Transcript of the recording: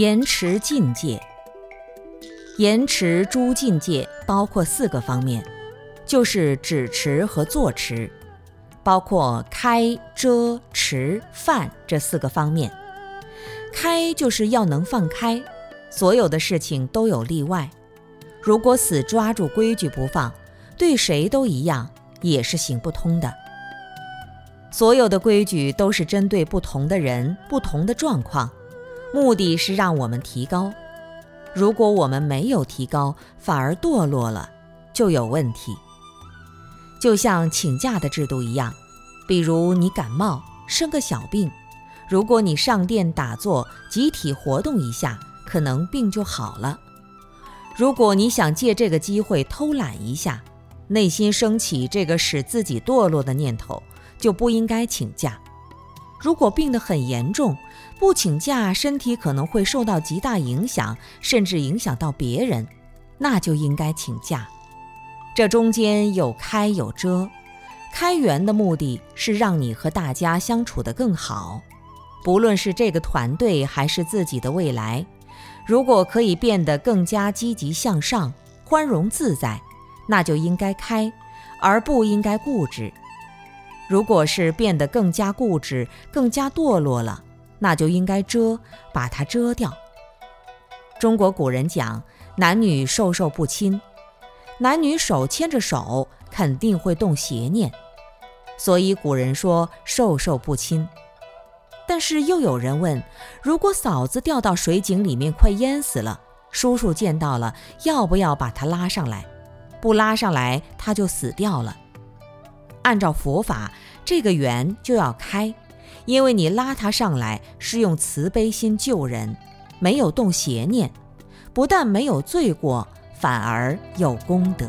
言持境界，言持诸境界包括四个方面，就是止持和坐持，包括开、遮、持、犯这四个方面。开就是要能放开，所有的事情都有例外。如果死抓住规矩不放，对谁都一样，也是行不通的。所有的规矩都是针对不同的人、不同的状况。目的是让我们提高，如果我们没有提高，反而堕落了，就有问题。就像请假的制度一样，比如你感冒生个小病，如果你上殿打坐，集体活动一下，可能病就好了。如果你想借这个机会偷懒一下，内心升起这个使自己堕落的念头，就不应该请假。如果病得很严重，不请假，身体可能会受到极大影响，甚至影响到别人，那就应该请假。这中间有开有遮，开源的目的是让你和大家相处得更好，不论是这个团队还是自己的未来，如果可以变得更加积极向上、宽容自在，那就应该开，而不应该固执。如果是变得更加固执、更加堕落了，那就应该遮，把它遮掉。中国古人讲，男女授受不亲，男女手牵着手，肯定会动邪念，所以古人说授受不亲。但是又有人问，如果嫂子掉到水井里面快淹死了，叔叔见到了，要不要把她拉上来？不拉上来，她就死掉了。按照佛法，这个缘就要开，因为你拉他上来是用慈悲心救人，没有动邪念，不但没有罪过，反而有功德。